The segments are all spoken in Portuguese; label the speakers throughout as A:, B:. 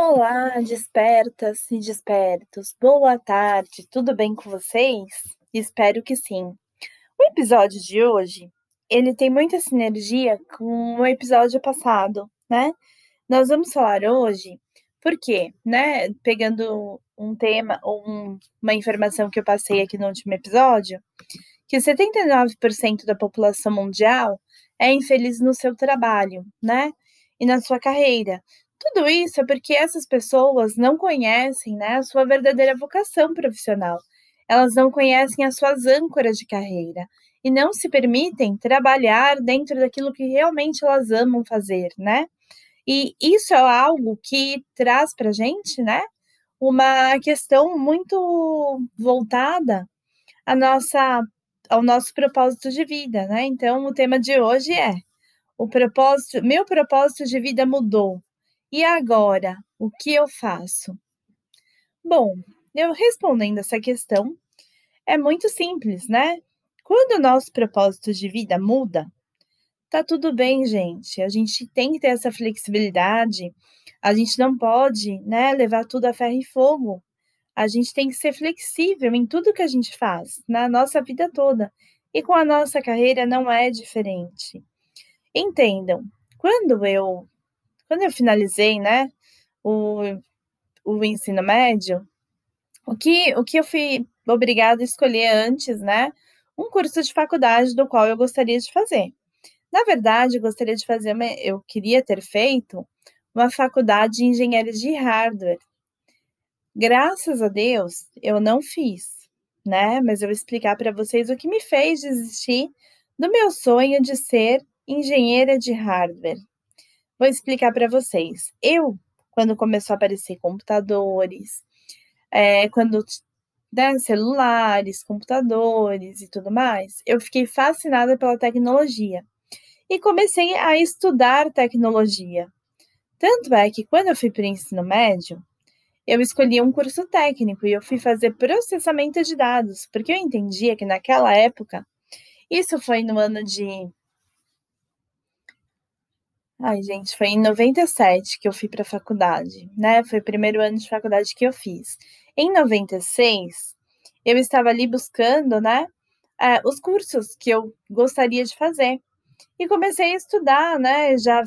A: Olá, despertas e despertos. Boa tarde, tudo bem com vocês? Espero que sim. O episódio de hoje, ele tem muita sinergia com o episódio passado, né? Nós vamos falar hoje, porque, né, pegando um tema ou um, uma informação que eu passei aqui no último episódio, que 79% da população mundial é infeliz no seu trabalho, né? E na sua carreira. Tudo isso é porque essas pessoas não conhecem né, a sua verdadeira vocação profissional. Elas não conhecem as suas âncoras de carreira e não se permitem trabalhar dentro daquilo que realmente elas amam fazer, né? E isso é algo que traz para a gente, né, uma questão muito voltada à nossa, ao nosso propósito de vida, né? Então, o tema de hoje é o propósito, meu propósito de vida mudou. E agora, o que eu faço? Bom, eu respondendo essa questão, é muito simples, né? Quando o nosso propósito de vida muda, tá tudo bem, gente. A gente tem que ter essa flexibilidade. A gente não pode, né, levar tudo a ferro e fogo. A gente tem que ser flexível em tudo que a gente faz, na nossa vida toda. E com a nossa carreira não é diferente. Entendam, quando eu quando eu finalizei, né, o, o ensino médio, o que, o que eu fui obrigada a escolher antes, né, um curso de faculdade do qual eu gostaria de fazer. Na verdade, eu gostaria de fazer, uma, eu queria ter feito uma faculdade de engenharia de hardware. Graças a Deus, eu não fiz, né? Mas eu vou explicar para vocês o que me fez desistir do meu sonho de ser engenheira de hardware. Vou explicar para vocês. Eu, quando começou a aparecer computadores, é, quando né, celulares, computadores e tudo mais, eu fiquei fascinada pela tecnologia e comecei a estudar tecnologia. Tanto é que quando eu fui para o ensino médio, eu escolhi um curso técnico e eu fui fazer processamento de dados, porque eu entendia que naquela época, isso foi no ano de Ai, gente, foi em 97 que eu fui para a faculdade, né? Foi o primeiro ano de faculdade que eu fiz. Em 96, eu estava ali buscando, né, é, os cursos que eu gostaria de fazer. E comecei a estudar, né? Já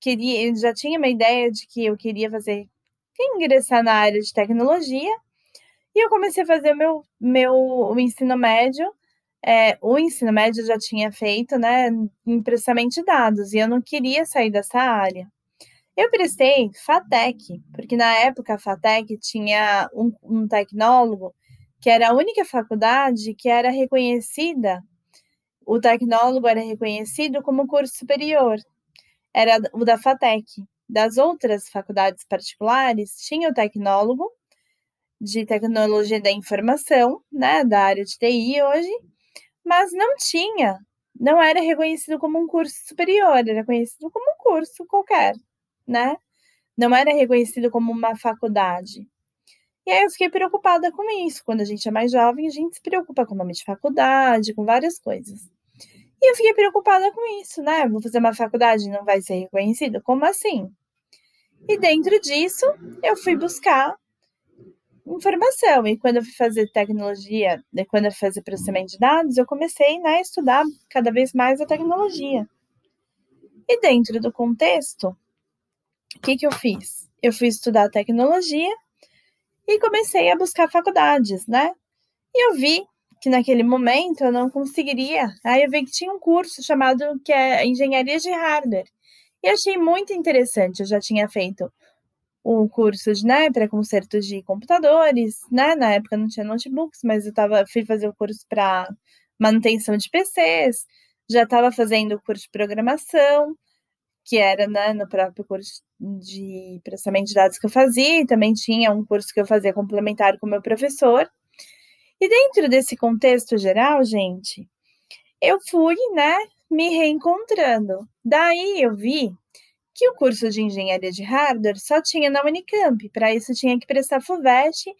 A: queria, já tinha uma ideia de que eu queria fazer, ingressar na área de tecnologia. E eu comecei a fazer meu, meu o ensino médio é, o ensino médio já tinha feito, né, em processamento de dados, e eu não queria sair dessa área. Eu prestei FATEC, porque na época a FATEC tinha um, um tecnólogo que era a única faculdade que era reconhecida, o tecnólogo era reconhecido como curso superior, era o da FATEC. Das outras faculdades particulares, tinha o tecnólogo de tecnologia da informação, né, da área de TI hoje, mas não tinha, não era reconhecido como um curso superior, era reconhecido como um curso qualquer, né? Não era reconhecido como uma faculdade. E aí eu fiquei preocupada com isso. Quando a gente é mais jovem, a gente se preocupa com o nome de faculdade, com várias coisas. E eu fiquei preocupada com isso, né? Vou fazer uma faculdade e não vai ser reconhecido? Como assim? E dentro disso, eu fui buscar informação. E quando eu fui fazer tecnologia, quando eu fui fazer processamento de dados, eu comecei né, a estudar cada vez mais a tecnologia. E dentro do contexto, o que, que eu fiz? Eu fui estudar tecnologia e comecei a buscar faculdades, né? E eu vi que naquele momento eu não conseguiria. Aí eu vi que tinha um curso chamado que é Engenharia de Hardware. E achei muito interessante. Eu já tinha feito o curso de, né, para consertos de computadores, né? Na época não tinha notebooks, mas eu tava, fui fazer o curso para manutenção de PCs, já estava fazendo o curso de programação, que era né, no próprio curso de processamento de dados que eu fazia, e também tinha um curso que eu fazia complementar com o meu professor. E dentro desse contexto geral, gente, eu fui, né, me reencontrando. Daí eu vi que o curso de engenharia de hardware só tinha na Unicamp, para isso tinha que prestar FUVEST,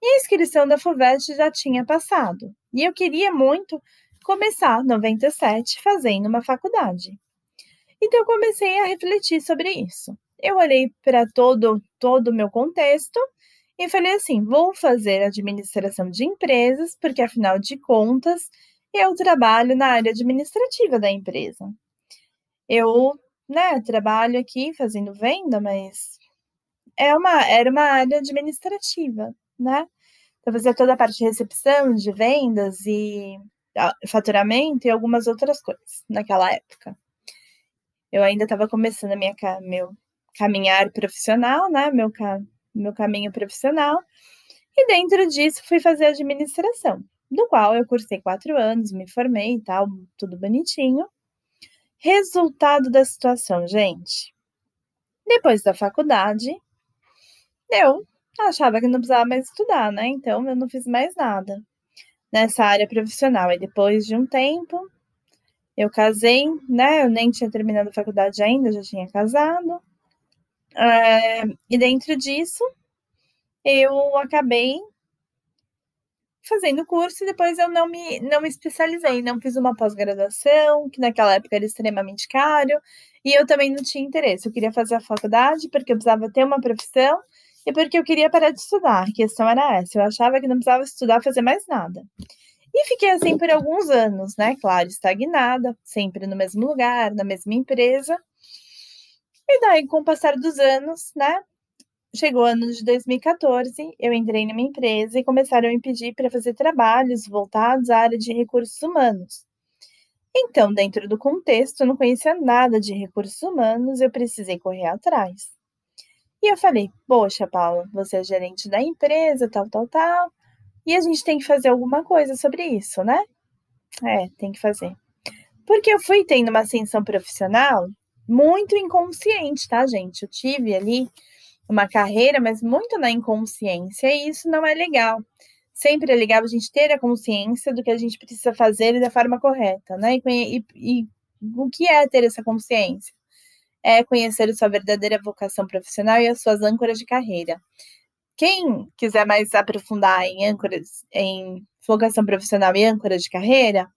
A: e a inscrição da FUVEST já tinha passado. E eu queria muito começar 97 fazendo uma faculdade. Então eu comecei a refletir sobre isso. eu olhei para todo todo o meu contexto e falei assim: vou fazer administração de empresas, porque afinal de contas eu trabalho na área administrativa da empresa. Eu, né, trabalho aqui fazendo venda, mas é uma, era uma área administrativa, né? Então, fazia toda a parte de recepção, de vendas e faturamento e algumas outras coisas naquela época. Eu ainda estava começando a minha, meu caminhar profissional, né? Meu, meu caminho profissional. E dentro disso fui fazer administração, do qual eu cursei quatro anos, me formei e tal, tudo bonitinho. Resultado da situação, gente. Depois da faculdade, eu achava que não precisava mais estudar, né? Então eu não fiz mais nada nessa área profissional. E depois de um tempo, eu casei, né? Eu nem tinha terminado a faculdade ainda, já tinha casado. É, e dentro disso, eu acabei fazendo curso e depois eu não me, não me especializei, não fiz uma pós-graduação, que naquela época era extremamente caro, e eu também não tinha interesse. Eu queria fazer a faculdade porque eu precisava ter uma profissão e porque eu queria parar de estudar. A questão era essa. Eu achava que não precisava estudar, fazer mais nada. E fiquei assim por alguns anos, né? Claro, estagnada, sempre no mesmo lugar, na mesma empresa. E daí, com o passar dos anos, né? Chegou o ano de 2014, eu entrei numa empresa e começaram a me pedir para fazer trabalhos voltados à área de recursos humanos. Então, dentro do contexto, eu não conhecia nada de recursos humanos, eu precisei correr atrás. E eu falei: Poxa, Paula, você é gerente da empresa, tal, tal, tal, e a gente tem que fazer alguma coisa sobre isso, né? É, tem que fazer. Porque eu fui tendo uma ascensão profissional muito inconsciente, tá, gente? Eu tive ali uma carreira, mas muito na inconsciência, e isso não é legal. Sempre é legal a gente ter a consciência do que a gente precisa fazer da forma correta, né? E, e, e o que é ter essa consciência? É conhecer sua verdadeira vocação profissional e as suas âncoras de carreira. Quem quiser mais aprofundar em âncoras, em vocação profissional e âncoras de carreira,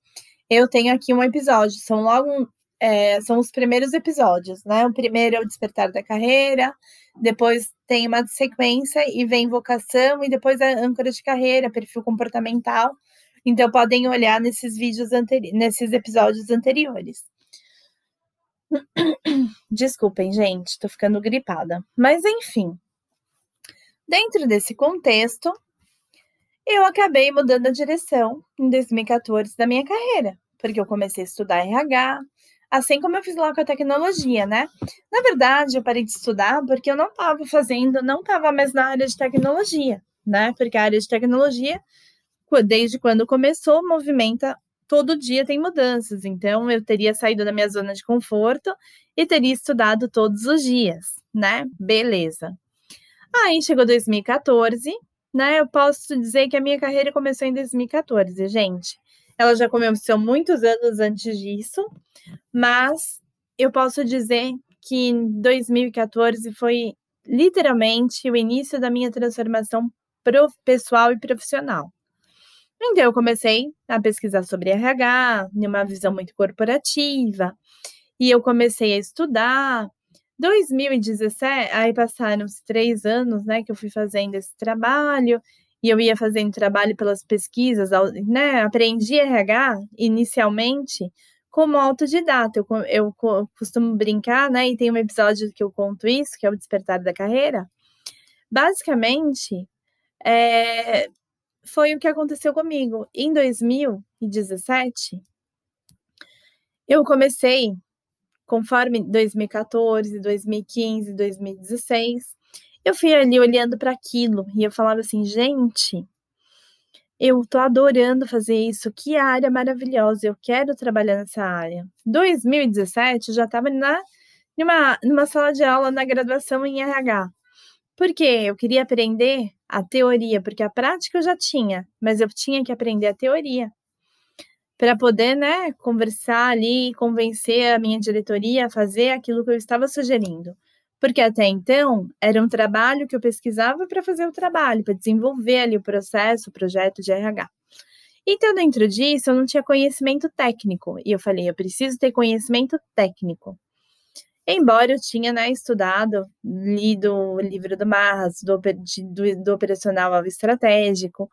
A: eu tenho aqui um episódio. São logo é, são os primeiros episódios, né? O primeiro é o despertar da carreira, depois tem uma sequência e vem vocação, e depois a âncora de carreira, perfil comportamental. Então podem olhar nesses vídeos anteriores, nesses episódios anteriores. Desculpem, gente, tô ficando gripada. Mas enfim, dentro desse contexto, eu acabei mudando a direção em 2014 da minha carreira, porque eu comecei a estudar RH, assim como eu fiz lá com a tecnologia, né? Na verdade, eu parei de estudar porque eu não estava fazendo, não estava mais na área de tecnologia, né? Porque a área de tecnologia, desde quando começou, movimenta todo dia tem mudanças. Então, eu teria saído da minha zona de conforto e teria estudado todos os dias, né? Beleza. Aí chegou 2014, né? Eu posso dizer que a minha carreira começou em 2014, gente. Ela já começou muitos anos antes disso, mas eu posso dizer que em 2014 foi literalmente o início da minha transformação pessoal e profissional. Então, eu comecei a pesquisar sobre RH, numa visão muito corporativa, e eu comecei a estudar. 2017, aí passaram-se três anos, né, que eu fui fazendo esse trabalho, e eu ia fazendo trabalho pelas pesquisas, né? Aprendi RH inicialmente como autodidata. Eu, eu costumo brincar, né? E tem um episódio que eu conto isso, que é o Despertar da Carreira. Basicamente, é, foi o que aconteceu comigo. Em 2017, eu comecei, conforme 2014, 2015, 2016, eu fui ali olhando para aquilo e eu falava assim, gente, eu tô adorando fazer isso, que área maravilhosa, eu quero trabalhar nessa área. 2017 eu já estava na numa, numa sala de aula na graduação em RH. Porque eu queria aprender a teoria, porque a prática eu já tinha, mas eu tinha que aprender a teoria para poder, né, conversar ali, convencer a minha diretoria a fazer aquilo que eu estava sugerindo. Porque até então era um trabalho que eu pesquisava para fazer o trabalho, para desenvolver ali o processo, o projeto de RH. Então, dentro disso, eu não tinha conhecimento técnico. E eu falei, eu preciso ter conhecimento técnico. Embora eu tinha né, estudado, lido o livro do Marras, do, do, do operacional ao estratégico,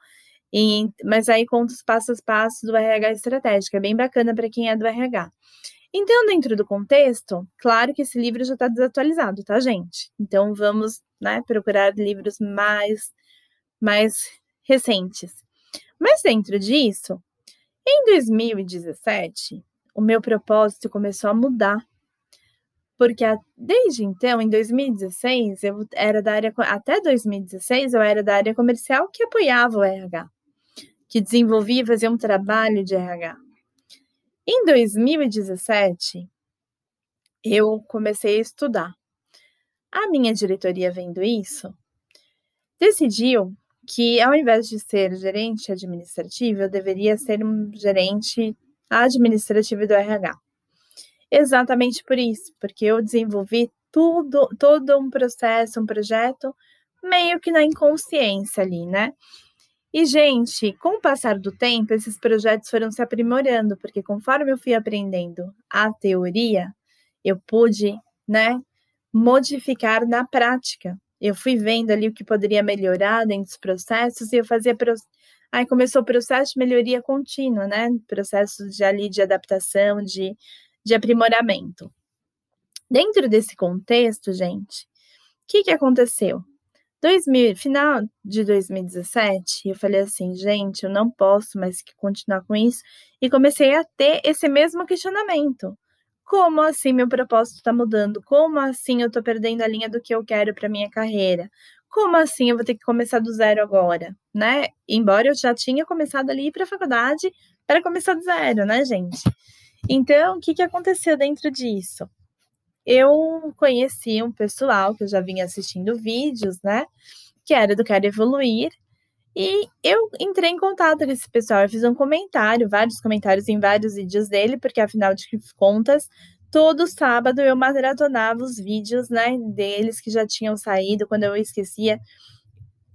A: e, mas aí conta os passos a do RH estratégico, é bem bacana para quem é do RH. Então, dentro do contexto, claro que esse livro já está desatualizado, tá, gente? Então, vamos né, procurar livros mais, mais recentes. Mas dentro disso, em 2017, o meu propósito começou a mudar. Porque desde então, em 2016, eu era da área até 2016 eu era da área comercial que apoiava o RH, que desenvolvia e fazia um trabalho de RH. Em 2017, eu comecei a estudar. A minha diretoria, vendo isso, decidiu que, ao invés de ser gerente administrativo, eu deveria ser um gerente administrativo do RH. Exatamente por isso, porque eu desenvolvi tudo, todo um processo, um projeto, meio que na inconsciência ali, né? E, gente, com o passar do tempo, esses projetos foram se aprimorando, porque conforme eu fui aprendendo a teoria, eu pude, né, modificar na prática. Eu fui vendo ali o que poderia melhorar dentro dos processos e eu fazia. Pro... Aí começou o processo de melhoria contínua, né? Processo de ali de adaptação, de, de aprimoramento. Dentro desse contexto, gente, o que, que aconteceu? 2000, final de 2017, eu falei assim, gente, eu não posso mais continuar com isso. E comecei a ter esse mesmo questionamento. Como assim meu propósito está mudando? Como assim eu estou perdendo a linha do que eu quero para minha carreira? Como assim eu vou ter que começar do zero agora, né? Embora eu já tinha começado ali para a faculdade para começar do zero, né, gente? Então, o que, que aconteceu dentro disso? Eu conheci um pessoal que eu já vinha assistindo vídeos, né? Que era do Quero Evoluir. E eu entrei em contato com esse pessoal, eu fiz um comentário, vários comentários em vários vídeos dele, porque afinal de contas, todo sábado eu maratonava os vídeos, né, deles que já tinham saído, quando eu esquecia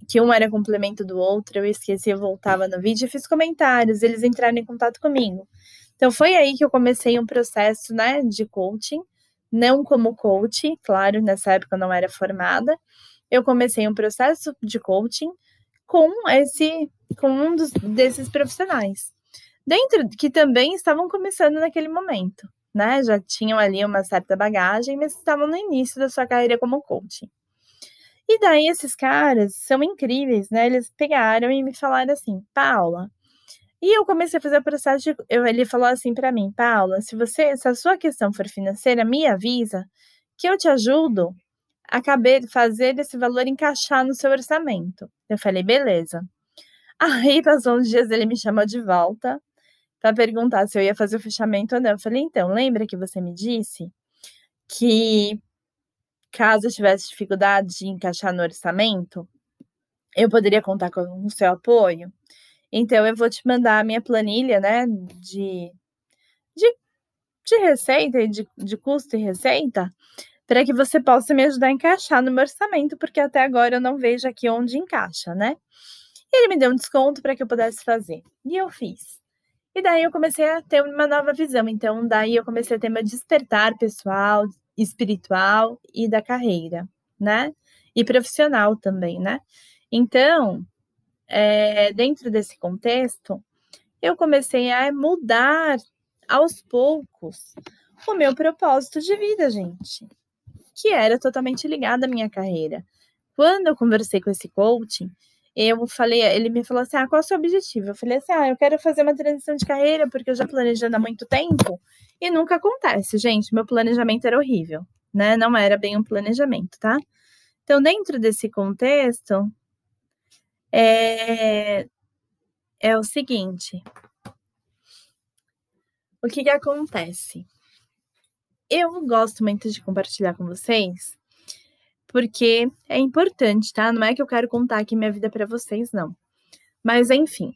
A: que um era complemento do outro, eu esquecia, eu voltava no vídeo e fiz comentários, eles entraram em contato comigo. Então foi aí que eu comecei um processo, né, de coaching, não como coach, claro, nessa época eu não era formada. Eu comecei um processo de coaching com esse com um dos, desses profissionais. Dentro que também estavam começando naquele momento, né? Já tinham ali uma certa bagagem, mas estavam no início da sua carreira como coach. E daí esses caras são incríveis, né? Eles pegaram e me falaram assim: "Paula, e eu comecei a fazer o processo de. Eu, ele falou assim para mim, Paula, se você, se a sua questão for financeira, me avisa que eu te ajudo a caber, fazer esse valor encaixar no seu orçamento. Eu falei, beleza. Aí passou uns dias, ele me chamou de volta para perguntar se eu ia fazer o fechamento ou não. Eu falei, então, lembra que você me disse que caso eu tivesse dificuldade de encaixar no orçamento, eu poderia contar com o seu apoio? Então, eu vou te mandar a minha planilha, né, de, de, de receita e de, de custo e receita, para que você possa me ajudar a encaixar no meu orçamento, porque até agora eu não vejo aqui onde encaixa, né? E ele me deu um desconto para que eu pudesse fazer. E eu fiz. E daí eu comecei a ter uma nova visão. Então, daí eu comecei a ter meu despertar pessoal, espiritual e da carreira, né? E profissional também, né? Então, é, dentro desse contexto, eu comecei a mudar aos poucos o meu propósito de vida, gente, que era totalmente ligado à minha carreira. Quando eu conversei com esse coaching, eu falei, ele me falou assim: ah, qual é o seu objetivo? Eu falei assim: ah, eu quero fazer uma transição de carreira porque eu já planejando há muito tempo e nunca acontece, gente. Meu planejamento era horrível, né? Não era bem um planejamento, tá? Então, dentro desse contexto, é, é o seguinte. O que, que acontece? Eu gosto muito de compartilhar com vocês, porque é importante, tá? Não é que eu quero contar aqui minha vida para vocês, não. Mas enfim.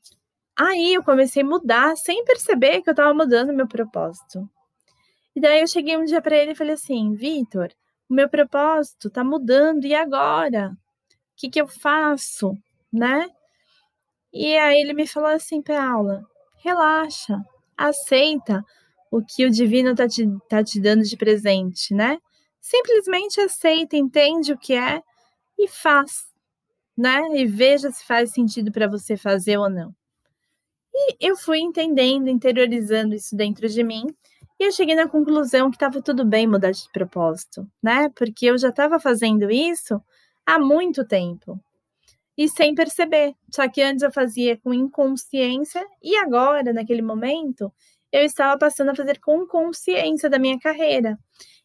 A: Aí eu comecei a mudar sem perceber que eu tava mudando meu propósito. E daí eu cheguei um dia para ele e falei assim: Vitor, o meu propósito tá mudando, e agora? O que, que eu faço? Né? E aí ele me falou assim, Paula, relaxa, aceita o que o divino tá te, tá te dando de presente, né? Simplesmente aceita, entende o que é e faz, né? E veja se faz sentido para você fazer ou não. E eu fui entendendo, interiorizando isso dentro de mim, e eu cheguei na conclusão que estava tudo bem mudar de propósito, né? Porque eu já estava fazendo isso há muito tempo e sem perceber. Só que antes eu fazia com inconsciência e agora, naquele momento, eu estava passando a fazer com consciência da minha carreira.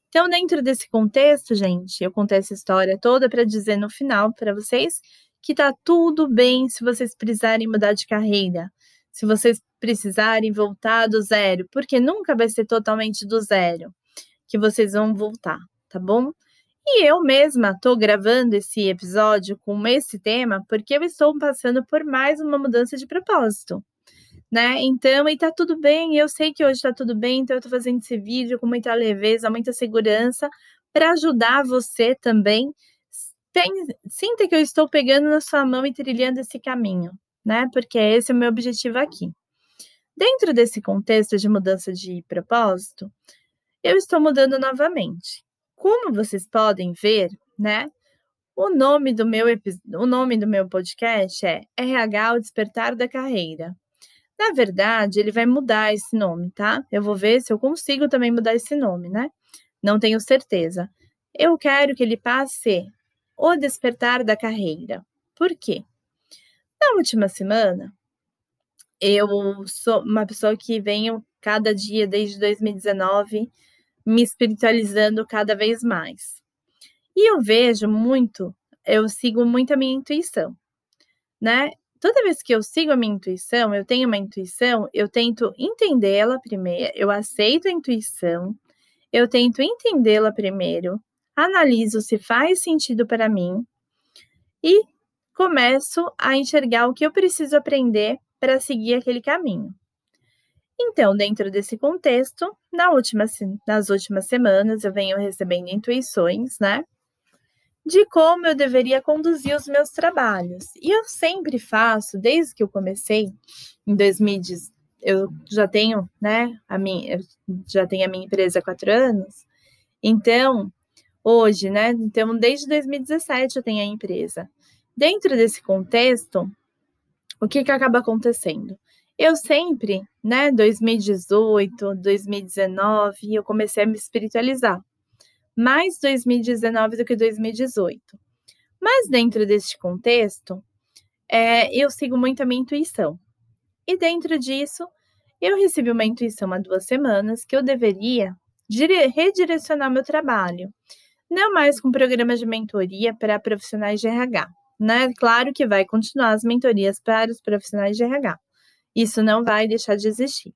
A: Então, dentro desse contexto, gente, eu contei essa história toda para dizer no final para vocês que tá tudo bem se vocês precisarem mudar de carreira, se vocês precisarem voltar do zero, porque nunca vai ser totalmente do zero que vocês vão voltar, tá bom? E eu mesma estou gravando esse episódio com esse tema porque eu estou passando por mais uma mudança de propósito, né? Então, e tá tudo bem, eu sei que hoje tá tudo bem, então eu tô fazendo esse vídeo com muita leveza, muita segurança para ajudar você também. Sinta que eu estou pegando na sua mão e trilhando esse caminho, né? Porque esse é o meu objetivo aqui. Dentro desse contexto de mudança de propósito, eu estou mudando novamente. Como vocês podem ver, né? O nome do meu o nome do meu podcast é RH o despertar da carreira. Na verdade, ele vai mudar esse nome, tá? Eu vou ver se eu consigo também mudar esse nome, né? Não tenho certeza. Eu quero que ele passe o despertar da carreira. Por quê? Na última semana, eu sou uma pessoa que venho cada dia desde 2019 me espiritualizando cada vez mais. E eu vejo muito, eu sigo muito a minha intuição, né? Toda vez que eu sigo a minha intuição, eu tenho uma intuição, eu tento entendê-la primeiro, eu aceito a intuição, eu tento entendê-la primeiro, analiso se faz sentido para mim e começo a enxergar o que eu preciso aprender para seguir aquele caminho. Então, dentro desse contexto, na última, nas últimas semanas eu venho recebendo intuições, né? De como eu deveria conduzir os meus trabalhos. E eu sempre faço, desde que eu comecei, em 2010, eu já tenho, né, a minha, já tenho a minha empresa há quatro anos. Então, hoje, né, então desde 2017 eu tenho a empresa. Dentro desse contexto, o que que acaba acontecendo? Eu sempre, né, 2018, 2019, eu comecei a me espiritualizar. Mais 2019 do que 2018. Mas dentro deste contexto, é, eu sigo muito a minha intuição. E dentro disso, eu recebi uma intuição há duas semanas que eu deveria redirecionar meu trabalho. Não mais com programas de mentoria para profissionais de RH. Né? Claro que vai continuar as mentorias para os profissionais de RH. Isso não vai deixar de existir.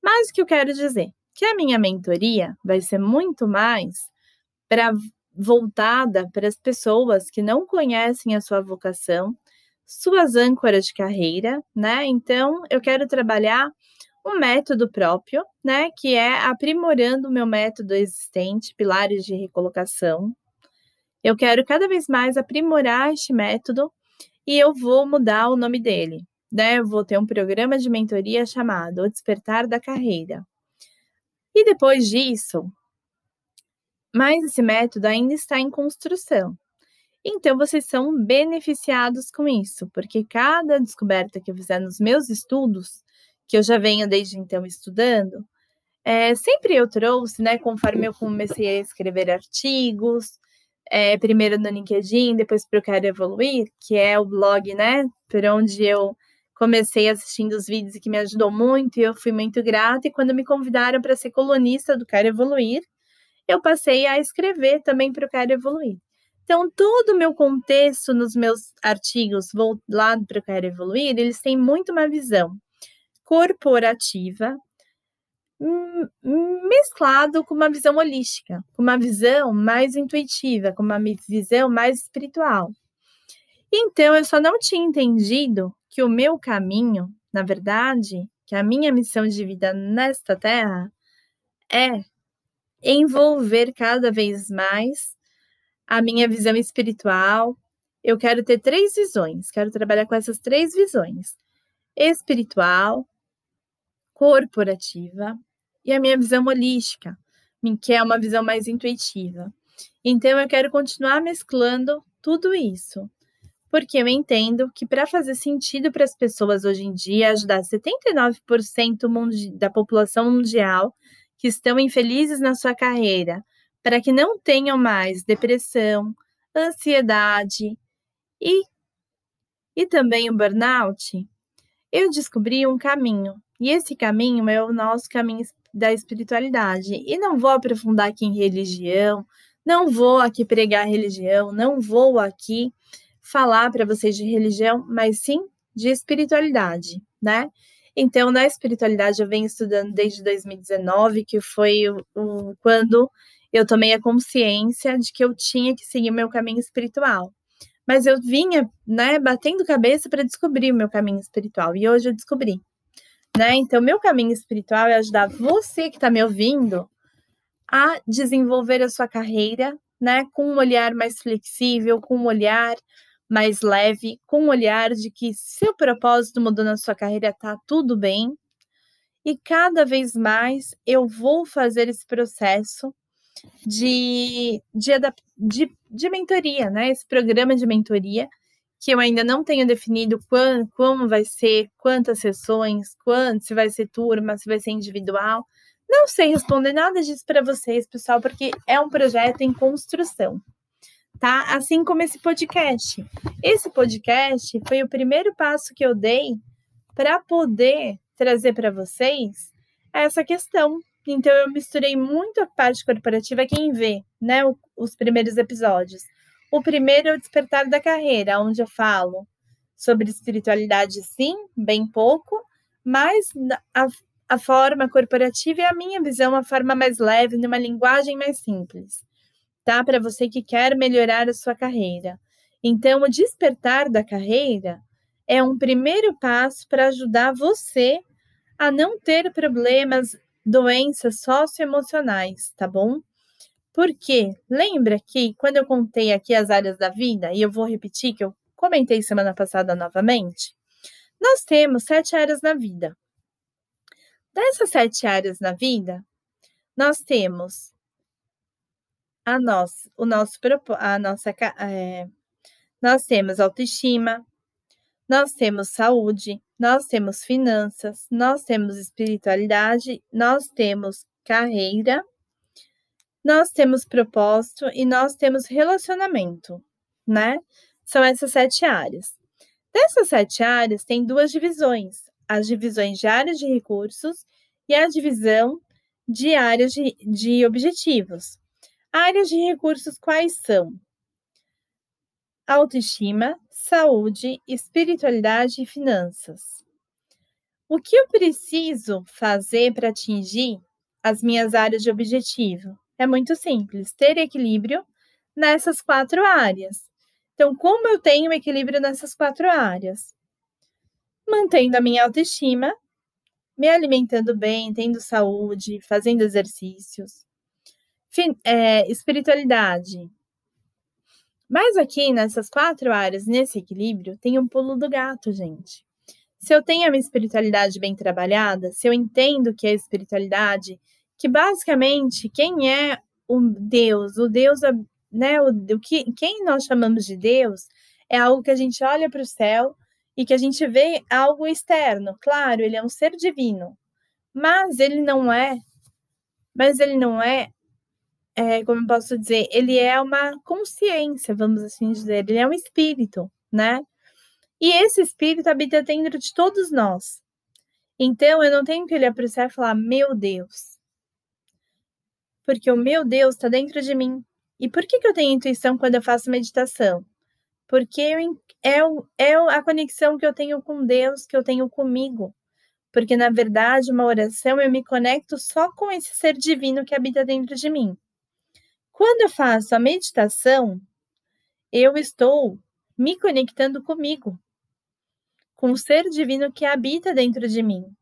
A: Mas o que eu quero dizer? Que a minha mentoria vai ser muito mais para voltada para as pessoas que não conhecem a sua vocação, suas âncoras de carreira, né? Então, eu quero trabalhar um método próprio, né, que é aprimorando o meu método existente, pilares de recolocação. Eu quero cada vez mais aprimorar este método e eu vou mudar o nome dele né, vou ter um programa de mentoria chamado O Despertar da Carreira. E depois disso, mas esse método ainda está em construção. Então, vocês são beneficiados com isso, porque cada descoberta que eu fizer nos meus estudos, que eu já venho desde então estudando, é, sempre eu trouxe, né, conforme eu comecei a escrever artigos, é, primeiro no LinkedIn, depois para o Quero Evoluir, que é o blog, né, por onde eu comecei assistindo os vídeos e que me ajudou muito, e eu fui muito grata. E quando me convidaram para ser colunista do Quero Evoluir, eu passei a escrever também para o Quero Evoluir. Então, todo o meu contexto nos meus artigos lá para o Quero Evoluir, eles têm muito uma visão corporativa, hum, mesclado com uma visão holística, com uma visão mais intuitiva, com uma visão mais espiritual. Então, eu só não tinha entendido que o meu caminho, na verdade, que a minha missão de vida nesta terra é envolver cada vez mais a minha visão espiritual. Eu quero ter três visões, quero trabalhar com essas três visões: espiritual, corporativa e a minha visão holística. que é uma visão mais intuitiva. Então, eu quero continuar mesclando tudo isso, porque eu entendo que para fazer sentido para as pessoas hoje em dia, ajudar 79% da população mundial que estão infelizes na sua carreira, para que não tenham mais depressão, ansiedade e, e também o burnout, eu descobri um caminho. E esse caminho é o nosso caminho da espiritualidade. E não vou aprofundar aqui em religião, não vou aqui pregar religião, não vou aqui falar para vocês de religião, mas sim de espiritualidade, né? Então, na espiritualidade, eu venho estudando desde 2019, que foi o, o, quando eu tomei a consciência de que eu tinha que seguir meu caminho espiritual. Mas eu vinha, né, batendo cabeça para descobrir o meu caminho espiritual, e hoje eu descobri. Né? Então, meu caminho espiritual é ajudar você que está me ouvindo a desenvolver a sua carreira, né, com um olhar mais flexível, com um olhar mais leve, com um olhar de que seu propósito mudou na sua carreira, tá tudo bem. E cada vez mais eu vou fazer esse processo de, de, de, de mentoria, né? Esse programa de mentoria, que eu ainda não tenho definido quando, como vai ser, quantas sessões, quando, se vai ser turma, se vai ser individual. Não sei responder nada disso para vocês, pessoal, porque é um projeto em construção, tá? Assim como esse podcast. Esse podcast foi o primeiro passo que eu dei para poder trazer para vocês essa questão. Então eu misturei muito a parte corporativa, quem vê, né, os primeiros episódios. O primeiro é o despertar da carreira, onde eu falo sobre espiritualidade, sim, bem pouco, mas a, a forma corporativa é a minha visão, uma forma mais leve, numa linguagem mais simples, tá? Para você que quer melhorar a sua carreira. Então, o despertar da carreira é um primeiro passo para ajudar você a não ter problemas, doenças socioemocionais, tá bom? Porque lembra que quando eu contei aqui as áreas da vida, e eu vou repetir que eu comentei semana passada novamente, nós temos sete áreas na vida. Dessas sete áreas na vida, nós temos a nossa, o nosso, a nossa, é, nós temos autoestima, nós temos saúde, nós temos finanças, nós temos espiritualidade, nós temos carreira, nós temos propósito e nós temos relacionamento, né? São essas sete áreas. Dessas sete áreas, tem duas divisões: as divisões de áreas de recursos e a divisão de áreas de, de objetivos. Áreas de recursos quais são? Autoestima, saúde, espiritualidade e finanças. O que eu preciso fazer para atingir as minhas áreas de objetivo? É muito simples, ter equilíbrio nessas quatro áreas. Então, como eu tenho equilíbrio nessas quatro áreas? Mantendo a minha autoestima, me alimentando bem, tendo saúde, fazendo exercícios. É, espiritualidade. Mas aqui nessas quatro áreas, nesse equilíbrio, tem um pulo do gato, gente. Se eu tenho a minha espiritualidade bem trabalhada, se eu entendo que é espiritualidade, que basicamente quem é o Deus, o Deus né, o, o que, quem nós chamamos de Deus é algo que a gente olha para o céu e que a gente vê algo externo. Claro, ele é um ser divino, mas ele não é, mas ele não é, é como eu posso dizer, ele é uma consciência, vamos assim dizer, ele é um espírito, né? E esse espírito habita dentro de todos nós. Então, eu não tenho que olhar para o céu e falar, meu Deus. Porque o meu Deus está dentro de mim. E por que, que eu tenho intuição quando eu faço meditação? Porque eu, é, é a conexão que eu tenho com Deus, que eu tenho comigo. Porque, na verdade, uma oração eu me conecto só com esse ser divino que habita dentro de mim. Quando eu faço a meditação, eu estou me conectando comigo, com o ser divino que habita dentro de mim.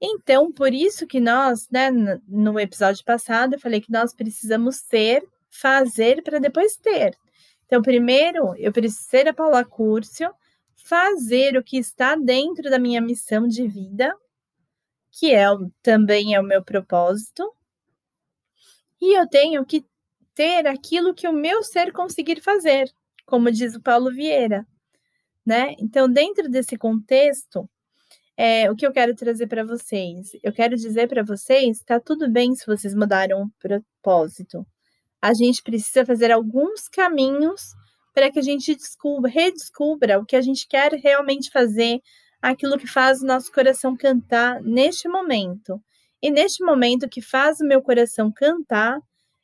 A: Então, por isso que nós, né, no episódio passado, eu falei que nós precisamos ser, fazer para depois ter. Então, primeiro, eu preciso ser a Paula Curcio, fazer o que está dentro da minha missão de vida, que é também é o meu propósito, E eu tenho que ter aquilo que o meu ser conseguir fazer, como diz o Paulo Vieira, né? Então, dentro desse contexto, é, o que eu quero trazer para vocês? Eu quero dizer para vocês, tá tudo bem se vocês mudaram o propósito. A gente precisa fazer alguns caminhos para que a gente descubra, redescubra o que a gente quer realmente fazer, aquilo que faz o nosso coração cantar neste momento. E neste momento que faz o meu coração cantar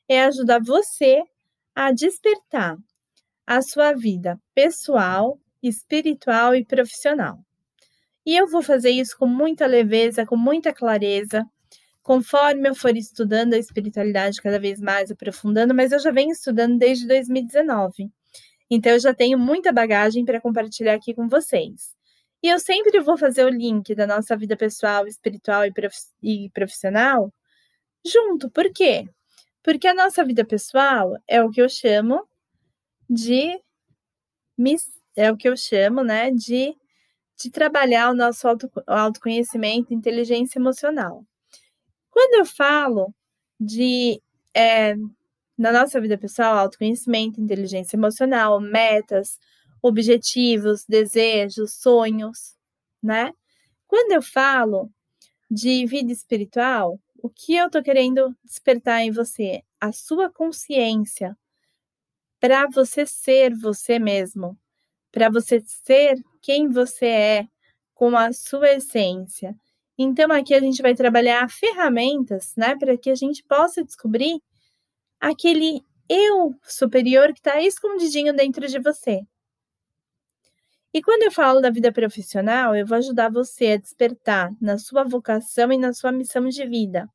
A: é ajudar você a despertar a sua vida pessoal, espiritual e profissional. E eu vou fazer isso com muita leveza, com muita clareza, conforme eu for estudando a espiritualidade cada vez mais, aprofundando, mas eu já venho estudando desde 2019. Então eu já tenho muita bagagem para compartilhar aqui com vocês. E eu sempre vou fazer o link da nossa vida pessoal, espiritual e, prof... profissional junto. Por quê? Porque a nossa vida pessoal é o que eu chamo de é o que eu chamo, né, de, de trabalhar o nosso auto, autoconhecimento, inteligência emocional. Quando eu falo de é, na nossa vida pessoal, autoconhecimento, inteligência emocional, metas, objetivos, desejos, sonhos, né? Quando eu falo de vida espiritual, o que eu tô querendo despertar em você? A sua consciência para você ser você mesmo, para você ser quem você é com a sua essência. Então aqui a gente vai trabalhar ferramentas, né, para que a gente possa descobrir aquele eu superior que está escondidinho dentro de você. E quando eu falo da vida profissional, eu vou ajudar você a despertar na sua vocação e na sua missão de vida.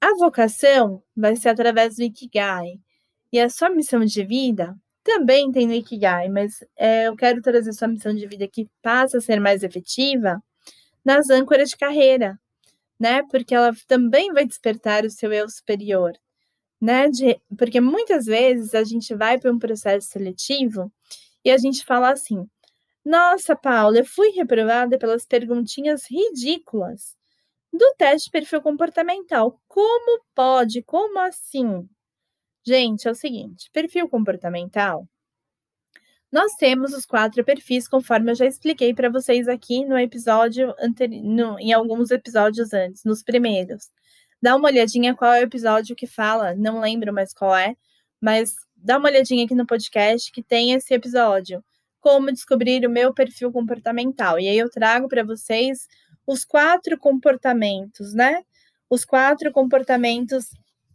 A: A vocação vai ser através do Ikigai. E a sua missão de vida também tem no Ikigai, mas é, eu quero trazer sua missão de vida que passa a ser mais efetiva nas âncoras de carreira, né? Porque ela também vai despertar o seu eu superior, né? De, porque muitas vezes a gente vai para um processo seletivo e a gente fala assim: Nossa, Paula, eu fui reprovada pelas perguntinhas ridículas do teste de perfil comportamental. Como pode? Como assim? Gente, é o seguinte: perfil comportamental. Nós temos os quatro perfis, conforme eu já expliquei para vocês aqui no episódio anterior, em alguns episódios antes, nos primeiros. Dá uma olhadinha qual é o episódio que fala, não lembro mais qual é, mas dá uma olhadinha aqui no podcast que tem esse episódio. Como descobrir o meu perfil comportamental. E aí eu trago para vocês os quatro comportamentos, né? Os quatro comportamentos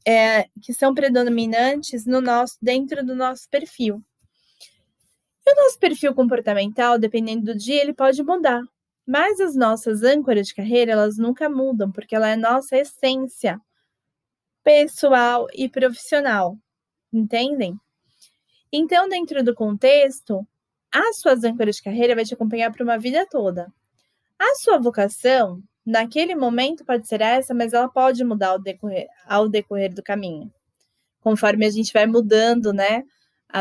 A: é, que são predominantes no nosso, dentro do nosso perfil. E o nosso perfil comportamental, dependendo do dia, ele pode mudar. Mas as nossas âncoras de carreira, elas nunca mudam, porque ela é nossa essência pessoal e profissional. Entendem? Então, dentro do contexto, as suas âncoras de carreira vai te acompanhar para uma vida toda. A sua vocação, naquele momento, pode ser essa, mas ela pode mudar ao decorrer, ao decorrer do caminho. Conforme a gente vai mudando, né?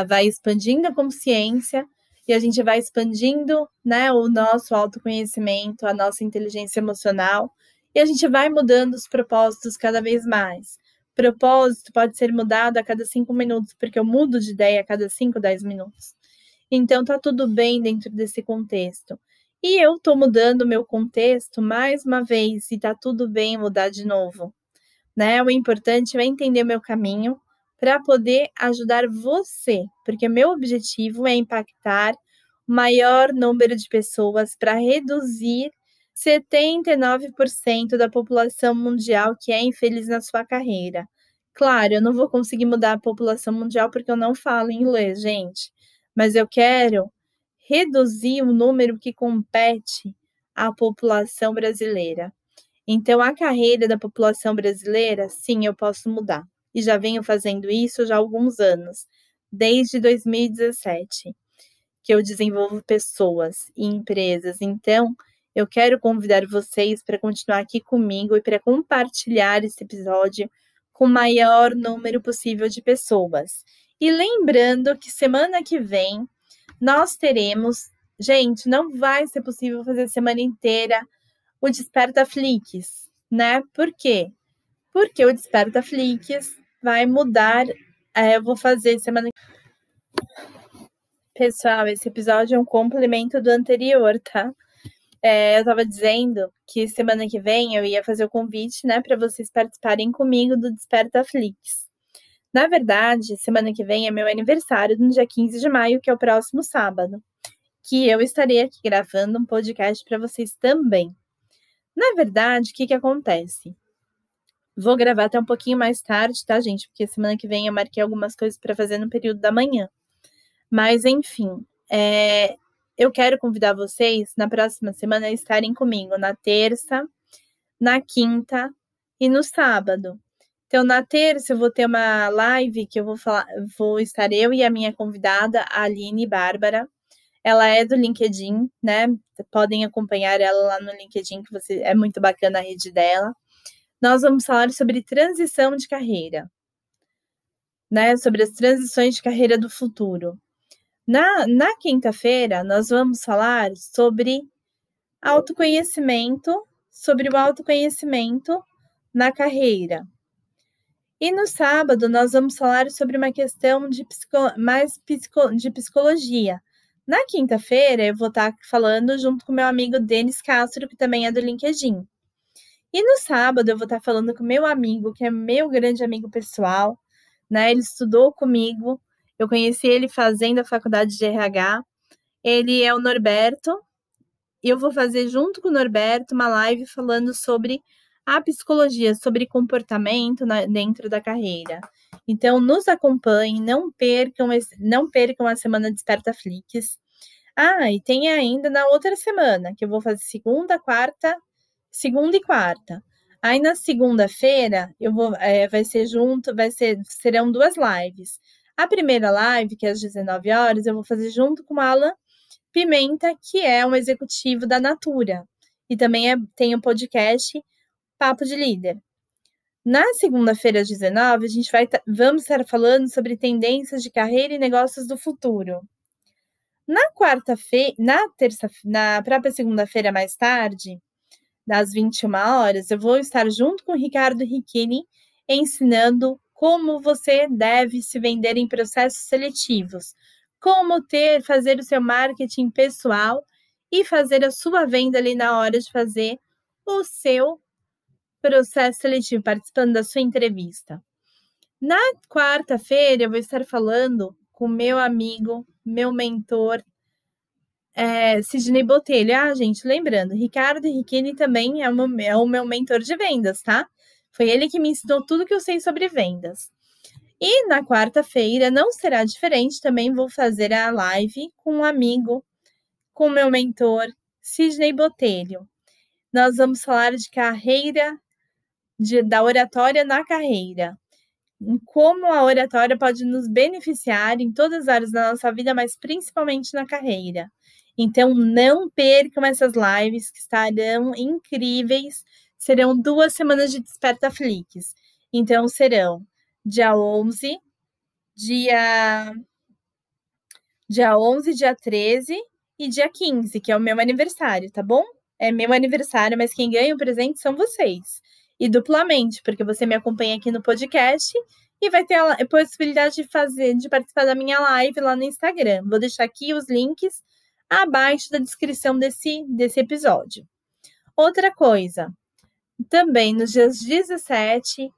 A: Vai expandindo a consciência e a gente vai expandindo né, o nosso autoconhecimento, a nossa inteligência emocional, e a gente vai mudando os propósitos cada vez mais. Propósito pode ser mudado a cada cinco minutos, porque eu mudo de ideia a cada cinco, dez minutos. Então tá tudo bem dentro desse contexto. E eu tô mudando o meu contexto mais uma vez, e tá tudo bem mudar de novo. Né? O importante é entender meu caminho, para poder ajudar você, porque meu objetivo é impactar o maior número de pessoas para reduzir 79% da população mundial que é infeliz na sua carreira. Claro, eu não vou conseguir mudar a população mundial porque eu não falo inglês, gente, mas eu quero reduzir o número que compete à população brasileira. Então, a carreira da população brasileira, sim, eu posso mudar e já venho fazendo isso já há alguns anos, desde 2017, que eu desenvolvo pessoas e empresas. Então, eu quero convidar vocês para continuar aqui comigo e para compartilhar esse episódio com o maior número possível de pessoas. E lembrando que semana que vem nós teremos, gente, não vai ser possível fazer semana inteira o Desperta Flix, né? Por quê? porque o Desperta Flix vai mudar. É, eu vou fazer semana Pessoal, esse episódio é um complemento do anterior, tá? É, eu estava dizendo que semana que vem eu ia fazer o convite, né, para vocês participarem comigo do Desperta Flix. Na verdade, semana que vem é meu aniversário, no dia 15 de maio, que é o próximo sábado, que eu estarei aqui gravando um podcast para vocês também. Na verdade, o que, que acontece? Vou gravar até um pouquinho mais tarde, tá, gente? Porque semana que vem eu marquei algumas coisas para fazer no período da manhã. Mas, enfim, é, eu quero convidar vocês na próxima semana a estarem comigo na terça, na quinta e no sábado. Então, na terça eu vou ter uma live que eu vou falar, vou estar eu e a minha convidada, a Aline Bárbara. Ela é do LinkedIn, né? Podem acompanhar ela lá no LinkedIn, que você é muito bacana a rede dela. Nós vamos falar sobre transição de carreira, né? Sobre as transições de carreira do futuro. Na, na quinta-feira, nós vamos falar sobre autoconhecimento, sobre o autoconhecimento na carreira. E no sábado, nós vamos falar sobre uma questão de psico, mais psico, de psicologia. Na quinta-feira, eu vou estar falando junto com meu amigo Denis Castro, que também é do LinkedIn. E no sábado, eu vou estar falando com meu amigo, que é meu grande amigo pessoal, né? Ele estudou comigo eu conheci ele fazendo a faculdade de RH. Ele é o Norberto. E eu vou fazer junto com o Norberto uma live falando sobre a psicologia, sobre comportamento na, dentro da carreira. Então, nos acompanhem, não percam, esse, não percam a semana Desperta Flix. Ah, e tem ainda na outra semana, que eu vou fazer segunda, quarta, segunda e quarta. Aí na segunda-feira eu vou, é, vai ser junto, vai ser, serão duas lives. A primeira live, que é às 19 horas, eu vou fazer junto com Alan Pimenta, que é um executivo da Natura. E também é, tem o um podcast Papo de Líder. Na segunda-feira, às 19, a gente vai vamos estar falando sobre tendências de carreira e negócios do futuro. Na quarta-feira, na terça, na própria segunda-feira mais tarde, das 21 horas, eu vou estar junto com o Ricardo Riquini ensinando como você deve se vender em processos seletivos, como ter, fazer o seu marketing pessoal e fazer a sua venda ali na hora de fazer o seu processo seletivo, participando da sua entrevista. Na quarta-feira, eu vou estar falando com meu amigo, meu mentor, é, Sidney Botelho. Ah, gente, lembrando, Ricardo Henriquini também é, uma, é o meu mentor de vendas, tá? Foi ele que me ensinou tudo que eu sei sobre vendas. E na quarta-feira não será diferente, também vou fazer a live com um amigo, com meu mentor, Sidney Botelho. Nós vamos falar de carreira, de, da oratória na carreira. Como a oratória pode nos beneficiar em todas as áreas da nossa vida, mas principalmente na carreira. Então, não percam essas lives que estarão incríveis serão duas semanas de Desperta Flix. Então, serão dia 11, dia, dia 11, dia 13 e dia 15, que é o meu aniversário, tá bom? É meu aniversário, mas quem ganha o presente são vocês. E duplamente, porque você me acompanha aqui no podcast e vai ter a possibilidade de fazer, de participar da minha live lá no Instagram. Vou deixar aqui os links abaixo da descrição desse, desse episódio. Outra coisa, também nos dias 17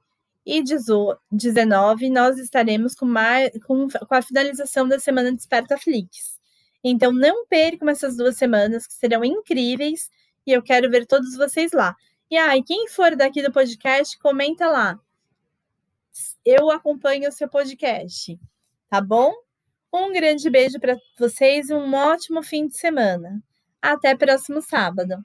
A: e 19, nós estaremos com, mais, com, com a finalização da semana Desperta Flix. Então, não percam essas duas semanas, que serão incríveis, e eu quero ver todos vocês lá. E aí, ah, quem for daqui do podcast, comenta lá. Eu acompanho o seu podcast, tá bom? Um grande beijo para vocês e um ótimo fim de semana. Até próximo sábado.